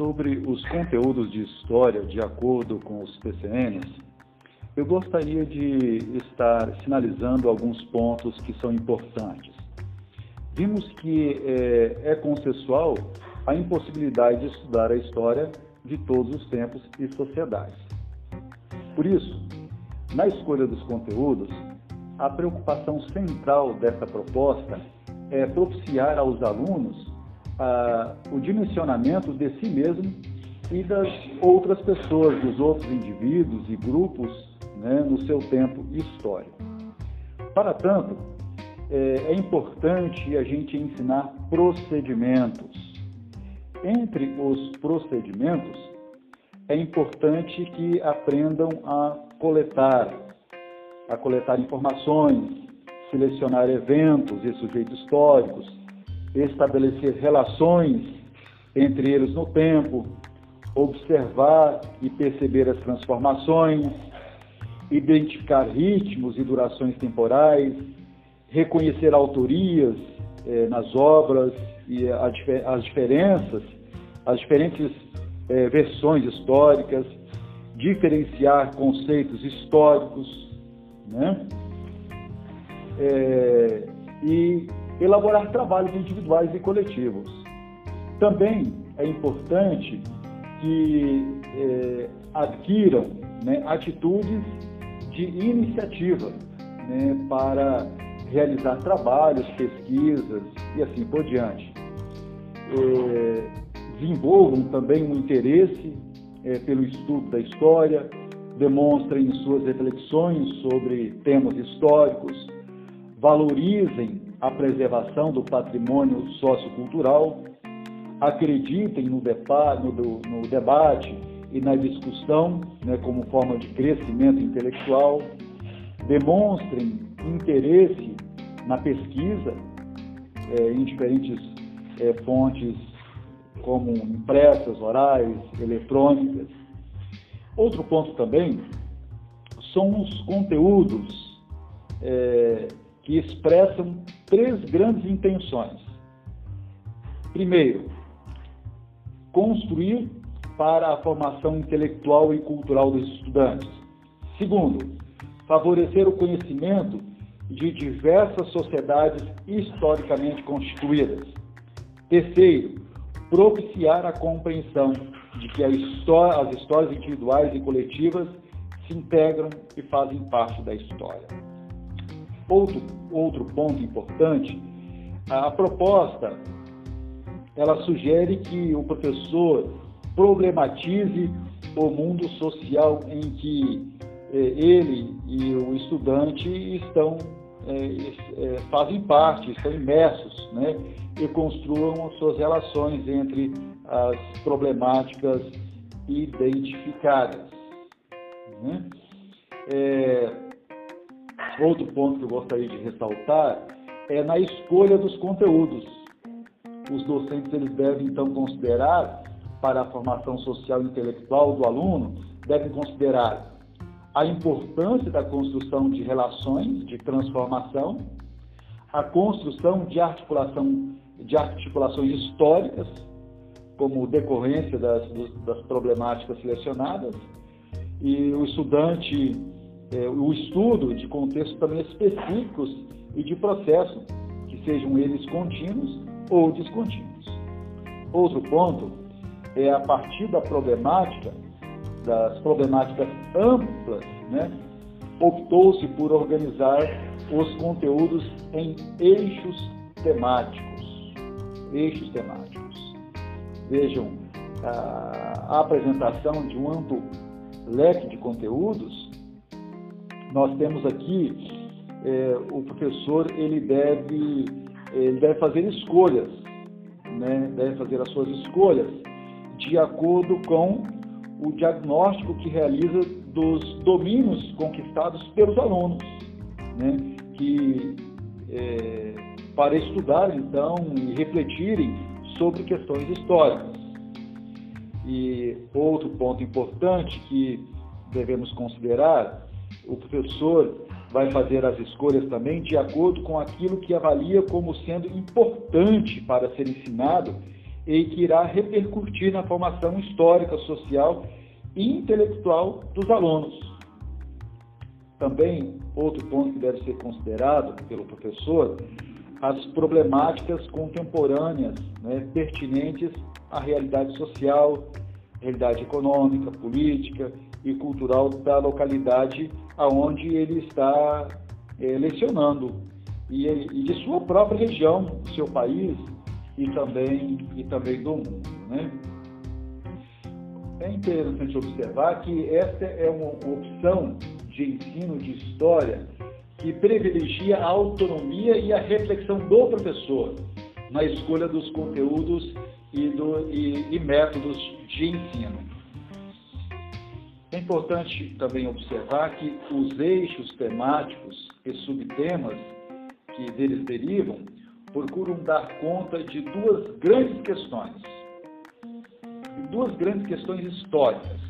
sobre os conteúdos de história de acordo com os PCNs, eu gostaria de estar sinalizando alguns pontos que são importantes. Vimos que é, é consensual a impossibilidade de estudar a história de todos os tempos e sociedades. Por isso, na escolha dos conteúdos, a preocupação central dessa proposta é propiciar aos alunos ah, o dimensionamento de si mesmo e das outras pessoas, dos outros indivíduos e grupos né, no seu tempo histórico. Para tanto, é, é importante a gente ensinar procedimentos. Entre os procedimentos, é importante que aprendam a coletar, a coletar informações, selecionar eventos e sujeitos históricos, estabelecer relações entre eles no tempo, observar e perceber as transformações, identificar ritmos e durações temporais, reconhecer autorias eh, nas obras e a, as diferenças, as diferentes eh, versões históricas, diferenciar conceitos históricos, né? É, e elaborar trabalhos individuais e coletivos. Também é importante que é, adquiram né, atitudes de iniciativa né, para realizar trabalhos, pesquisas e assim por diante. É, desenvolvam também um interesse é, pelo estudo da história, demonstrem suas reflexões sobre temas históricos, valorizem a preservação do patrimônio sociocultural, acreditem no, no, no debate e na discussão né, como forma de crescimento intelectual, demonstrem interesse na pesquisa é, em diferentes é, fontes como impressas, orais, eletrônicas. Outro ponto também são os conteúdos é, que expressam três grandes intenções. Primeiro, construir para a formação intelectual e cultural dos estudantes. Segundo, favorecer o conhecimento de diversas sociedades historicamente constituídas. Terceiro, propiciar a compreensão de que história, as histórias individuais e coletivas se integram e fazem parte da história. Outro, outro ponto importante, a proposta ela sugere que o professor problematize o mundo social em que eh, ele e o estudante estão é, é, fazem parte, estão imersos, né, e construam as suas relações entre as problemáticas identificadas. Né? É, outro ponto que eu gostaria de ressaltar é na escolha dos conteúdos. Os docentes eles devem então considerar para a formação social e intelectual do aluno, devem considerar a importância da construção de relações de transformação, a construção de articulação de articulações históricas como decorrência das, das problemáticas selecionadas e o estudante é, o estudo de contextos também específicos e de processo que sejam eles contínuos ou descontínuos. Outro ponto é a partir da problemática das problemáticas amplas, né, optou-se por organizar os conteúdos em eixos temáticos. Eixos temáticos. Vejam, a, apresentação de um amplo leque de conteúdos, nós temos aqui é, o professor ele deve ele deve fazer escolhas, né? deve fazer as suas escolhas de acordo com o diagnóstico que realiza dos domínios conquistados pelos alunos, né? que é, para estudar então e refletirem sobre questões históricas. E outro ponto importante que devemos considerar, o professor vai fazer as escolhas também de acordo com aquilo que avalia como sendo importante para ser ensinado e que irá repercutir na formação histórica, social e intelectual dos alunos. Também, outro ponto que deve ser considerado pelo professor, as problemáticas contemporâneas né, pertinentes à realidade social, realidade econômica, política e cultural da localidade aonde ele está é, lecionando e, e, de sua própria região, seu país e também e também do mundo, né? É interessante observar que esta é uma opção de ensino de história que privilegia a autonomia e a reflexão do professor na escolha dos conteúdos e, do, e, e métodos de ensino. É importante também observar que os eixos temáticos e subtemas que deles derivam procuram dar conta de duas grandes questões. Duas grandes questões históricas.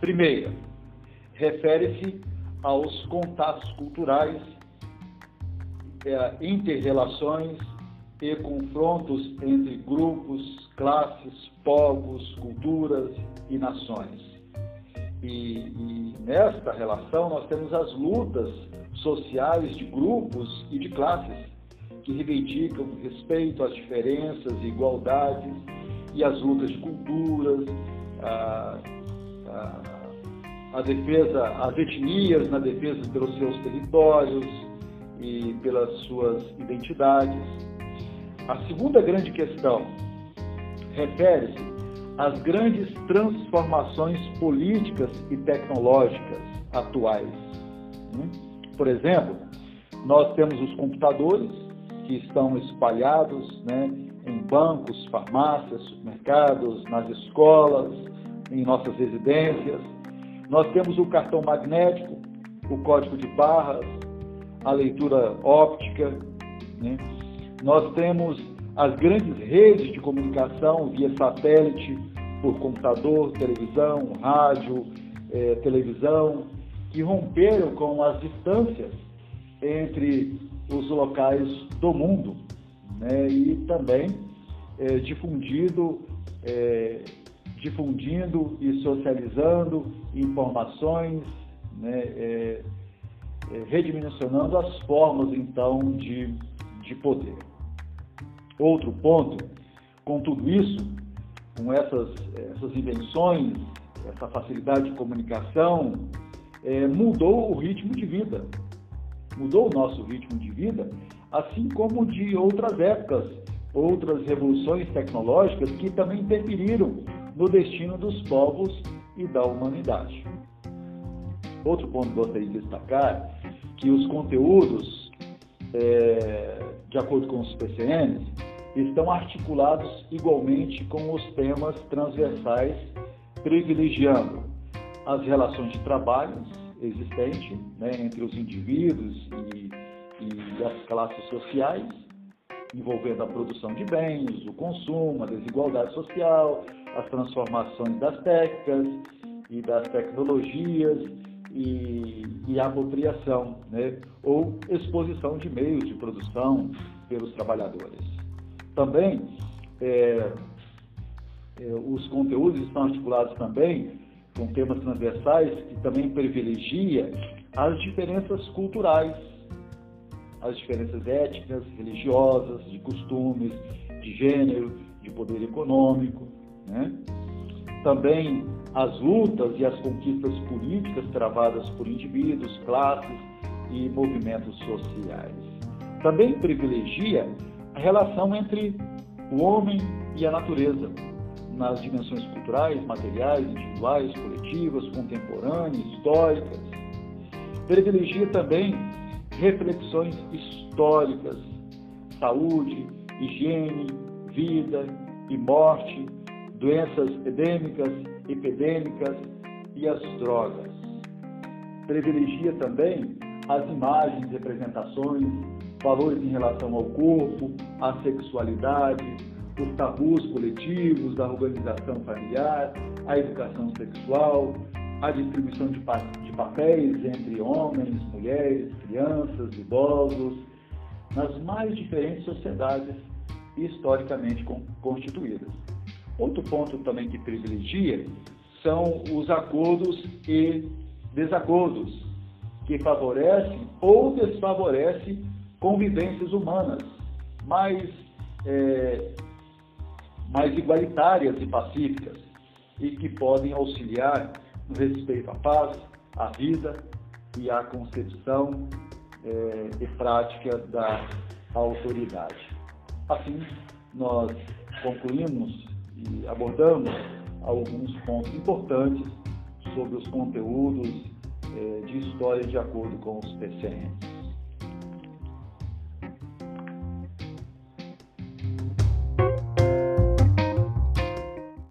Primeira, refere-se aos contatos culturais, é, interrelações e confrontos entre grupos, classes, povos, culturas e nações. E, e nesta relação nós temos as lutas sociais de grupos e de classes que reivindicam respeito às diferenças e igualdades e as lutas de culturas, a, a, a defesa, as etnias na defesa pelos seus territórios e pelas suas identidades. A segunda grande questão refere-se às grandes transformações políticas e tecnológicas atuais. Né? Por exemplo, nós temos os computadores que estão espalhados né, em bancos, farmácias, supermercados, nas escolas, em nossas residências. Nós temos o cartão magnético, o código de barras, a leitura óptica. Né? Nós temos as grandes redes de comunicação via satélite, por computador, televisão, rádio, eh, televisão, que romperam com as distâncias entre os locais do mundo né? e também eh, difundido, eh, difundindo e socializando informações, né? redimensionando as formas então de, de poder. Outro ponto, com tudo isso, com essas, essas invenções, essa facilidade de comunicação, é, mudou o ritmo de vida. Mudou o nosso ritmo de vida, assim como de outras épocas, outras revoluções tecnológicas que também interferiram no destino dos povos e da humanidade. Outro ponto que gostaria de destacar que os conteúdos, é, de acordo com os PCNs, estão articulados igualmente com os temas transversais, privilegiando as relações de trabalho existentes né, entre os indivíduos e, e as classes sociais, envolvendo a produção de bens, o consumo, a desigualdade social, as transformações das técnicas e das tecnologias e, e a apropriação, né, ou exposição de meios de produção pelos trabalhadores. Também, é, é, os conteúdos estão articulados também com temas transversais que também privilegia as diferenças culturais, as diferenças étnicas, religiosas, de costumes, de gênero, de poder econômico. Né? Também as lutas e as conquistas políticas travadas por indivíduos, classes e movimentos sociais. Também privilegia a relação entre o homem e a natureza, nas dimensões culturais, materiais, individuais, coletivas, contemporâneas, históricas. Privilegia também reflexões históricas, saúde, higiene, vida e morte, doenças endêmicas, epidêmicas e as drogas. Privilegia também as imagens, representações, valores em relação ao corpo, à sexualidade, os tabus coletivos da organização familiar, a educação sexual, a distribuição de, pa de papéis entre homens, mulheres, crianças, idosos, nas mais diferentes sociedades historicamente constituídas. Outro ponto também que privilegia são os acordos e desacordos, que favorecem ou desfavorecem convivências humanas mais, é, mais igualitárias e pacíficas e que podem auxiliar no respeito à paz, à vida e à concepção é, e prática da autoridade. Assim, nós concluímos e abordamos alguns pontos importantes sobre os conteúdos é, de história de acordo com os PCN.